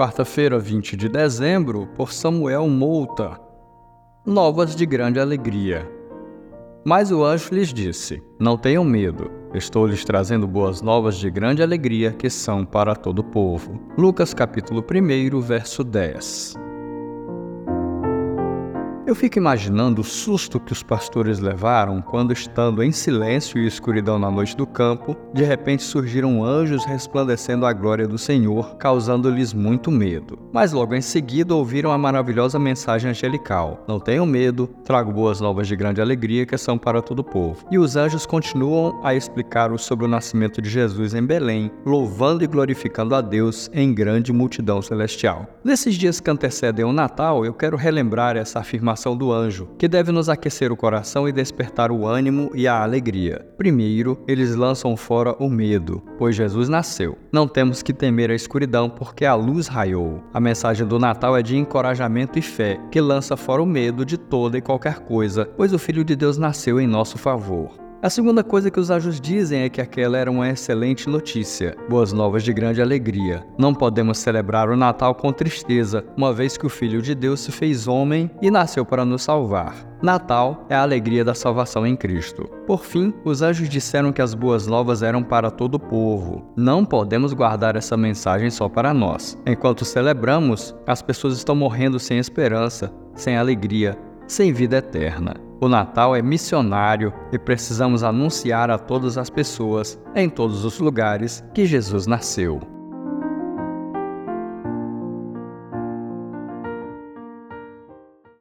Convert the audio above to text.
quarta-feira, 20 de dezembro, por Samuel Mouta. Novas de grande alegria. Mas o anjo lhes disse: Não tenham medo, estou lhes trazendo boas novas de grande alegria que são para todo o povo. Lucas capítulo 1, verso 10. Eu fico imaginando o susto que os pastores levaram quando, estando em silêncio e escuridão na noite do campo, de repente surgiram anjos resplandecendo a glória do Senhor, causando-lhes muito medo. Mas logo em seguida ouviram a maravilhosa mensagem angelical: Não tenham medo, trago boas novas de grande alegria que são para todo o povo. E os anjos continuam a explicar sobre o nascimento de Jesus em Belém, louvando e glorificando a Deus em grande multidão celestial. Nesses dias que antecedem o Natal, eu quero relembrar essa afirmação do anjo, que deve nos aquecer o coração e despertar o ânimo e a alegria. Primeiro, eles lançam fora o medo, pois Jesus nasceu. Não temos que temer a escuridão, porque a luz raiou. A mensagem do Natal é de encorajamento e fé, que lança fora o medo de toda e qualquer coisa, pois o Filho de Deus nasceu em nosso favor. A segunda coisa que os anjos dizem é que aquela era uma excelente notícia, boas novas de grande alegria. Não podemos celebrar o Natal com tristeza, uma vez que o Filho de Deus se fez homem e nasceu para nos salvar. Natal é a alegria da salvação em Cristo. Por fim, os anjos disseram que as boas novas eram para todo o povo. Não podemos guardar essa mensagem só para nós. Enquanto celebramos, as pessoas estão morrendo sem esperança, sem alegria, sem vida eterna. O Natal é missionário e precisamos anunciar a todas as pessoas, em todos os lugares, que Jesus nasceu.